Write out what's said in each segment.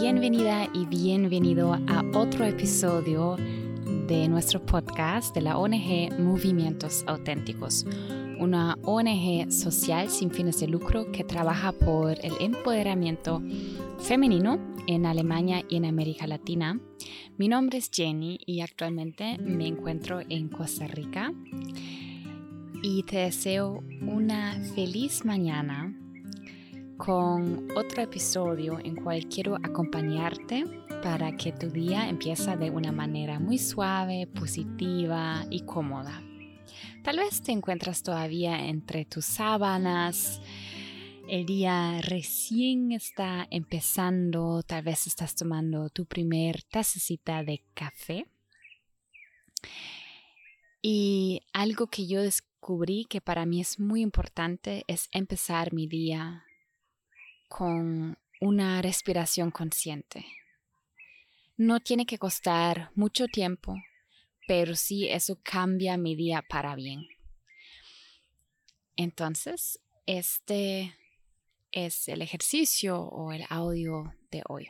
Bienvenida y bienvenido a otro episodio de nuestro podcast de la ONG Movimientos Auténticos, una ONG social sin fines de lucro que trabaja por el empoderamiento femenino en Alemania y en América Latina. Mi nombre es Jenny y actualmente me encuentro en Costa Rica y te deseo una feliz mañana con otro episodio en cual quiero acompañarte para que tu día empiece de una manera muy suave, positiva y cómoda. Tal vez te encuentras todavía entre tus sábanas, el día recién está empezando, tal vez estás tomando tu primer tacita de café. Y algo que yo descubrí que para mí es muy importante es empezar mi día con una respiración consciente. No tiene que costar mucho tiempo, pero sí eso cambia mi día para bien. Entonces, este es el ejercicio o el audio de hoy.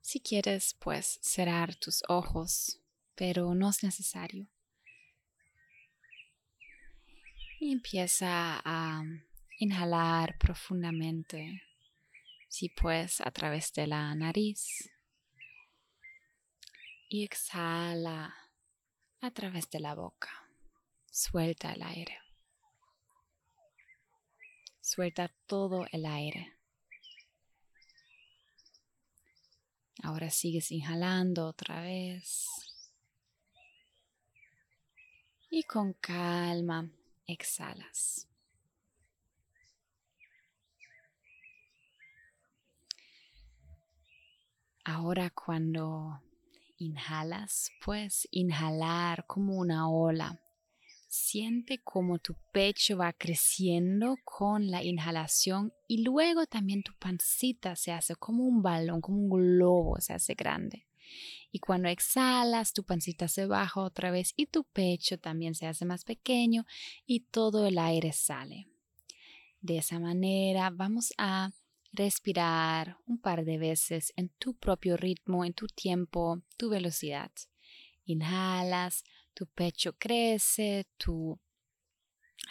Si quieres, pues cerrar tus ojos, pero no es necesario y empieza a inhalar profundamente, si puedes, a través de la nariz y exhala a través de la boca. Suelta el aire. Suelta todo el aire. Ahora sigues inhalando otra vez. Y con calma exhalas. Ahora cuando inhalas, puedes inhalar como una ola. Siente como tu pecho va creciendo con la inhalación y luego también tu pancita se hace como un balón, como un globo, se hace grande. Y cuando exhalas, tu pancita se baja otra vez y tu pecho también se hace más pequeño y todo el aire sale. De esa manera vamos a respirar un par de veces en tu propio ritmo, en tu tiempo, tu velocidad. Inhalas, tu pecho crece, tu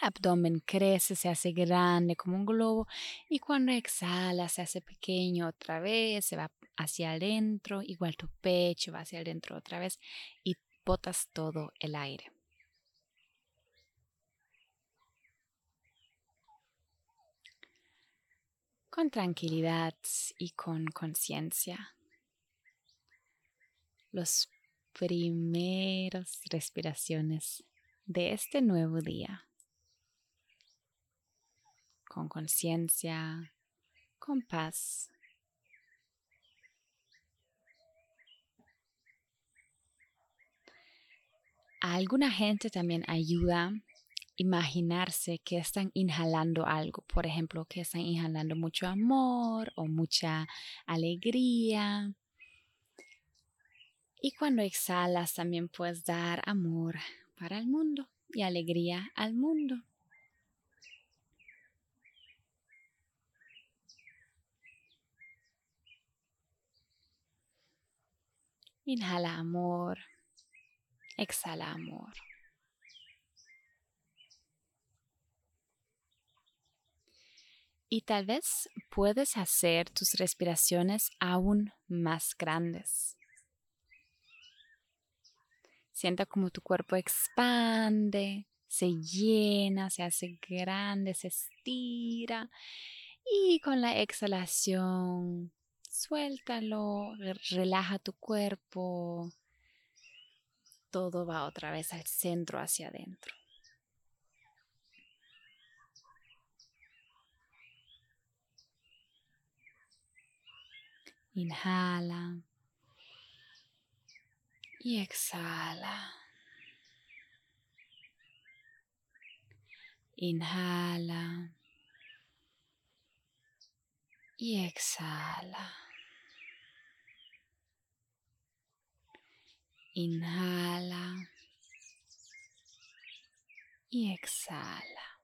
abdomen crece, se hace grande como un globo y cuando exhalas se hace pequeño otra vez, se va hacia adentro, igual tu pecho va hacia adentro otra vez y botas todo el aire. Con tranquilidad y con conciencia. Los primeros respiraciones de este nuevo día. Con conciencia, con paz Alguna gente también ayuda imaginarse que están inhalando algo, por ejemplo, que están inhalando mucho amor o mucha alegría. Y cuando exhalas también puedes dar amor para el mundo y alegría al mundo. Inhala amor Exhala amor. Y tal vez puedes hacer tus respiraciones aún más grandes. Sienta como tu cuerpo expande, se llena, se hace grande, se estira. Y con la exhalación, suéltalo, relaja tu cuerpo, todo va otra vez al centro hacia adentro. Inhala y exhala. Inhala y exhala. Inhala y exhala.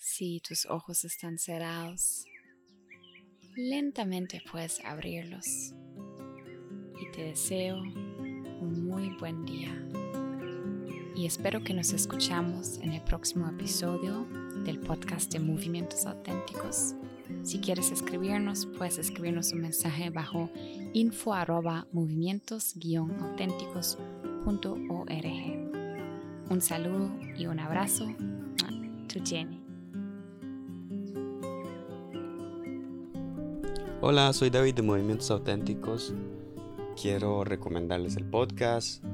Si tus ojos están cerrados, lentamente puedes abrirlos. Y te deseo un muy buen día. Y espero que nos escuchamos en el próximo episodio del podcast de Movimientos Auténticos. Si quieres escribirnos, puedes escribirnos un mensaje bajo info movimientos-auténticos.org. Un saludo y un abrazo. Tu Jenny. Hola, soy David de Movimientos Auténticos. Quiero recomendarles el podcast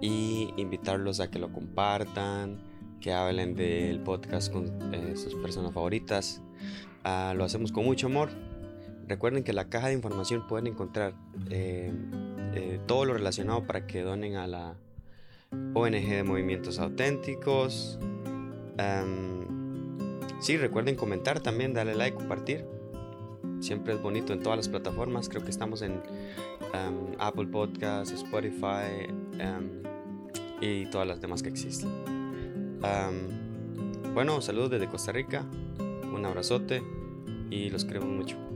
y invitarlos a que lo compartan, que hablen del podcast con eh, sus personas favoritas. Ah, lo hacemos con mucho amor. Recuerden que en la caja de información pueden encontrar eh, eh, todo lo relacionado para que donen a la ONG de Movimientos Auténticos. sí, recuerden comentar también, darle like, compartir. Siempre es bonito en todas las plataformas. Creo que estamos en Apple Podcasts, Spotify y todas las demás que existen. Bueno, saludos desde Costa Rica. Un abrazote y los queremos mucho.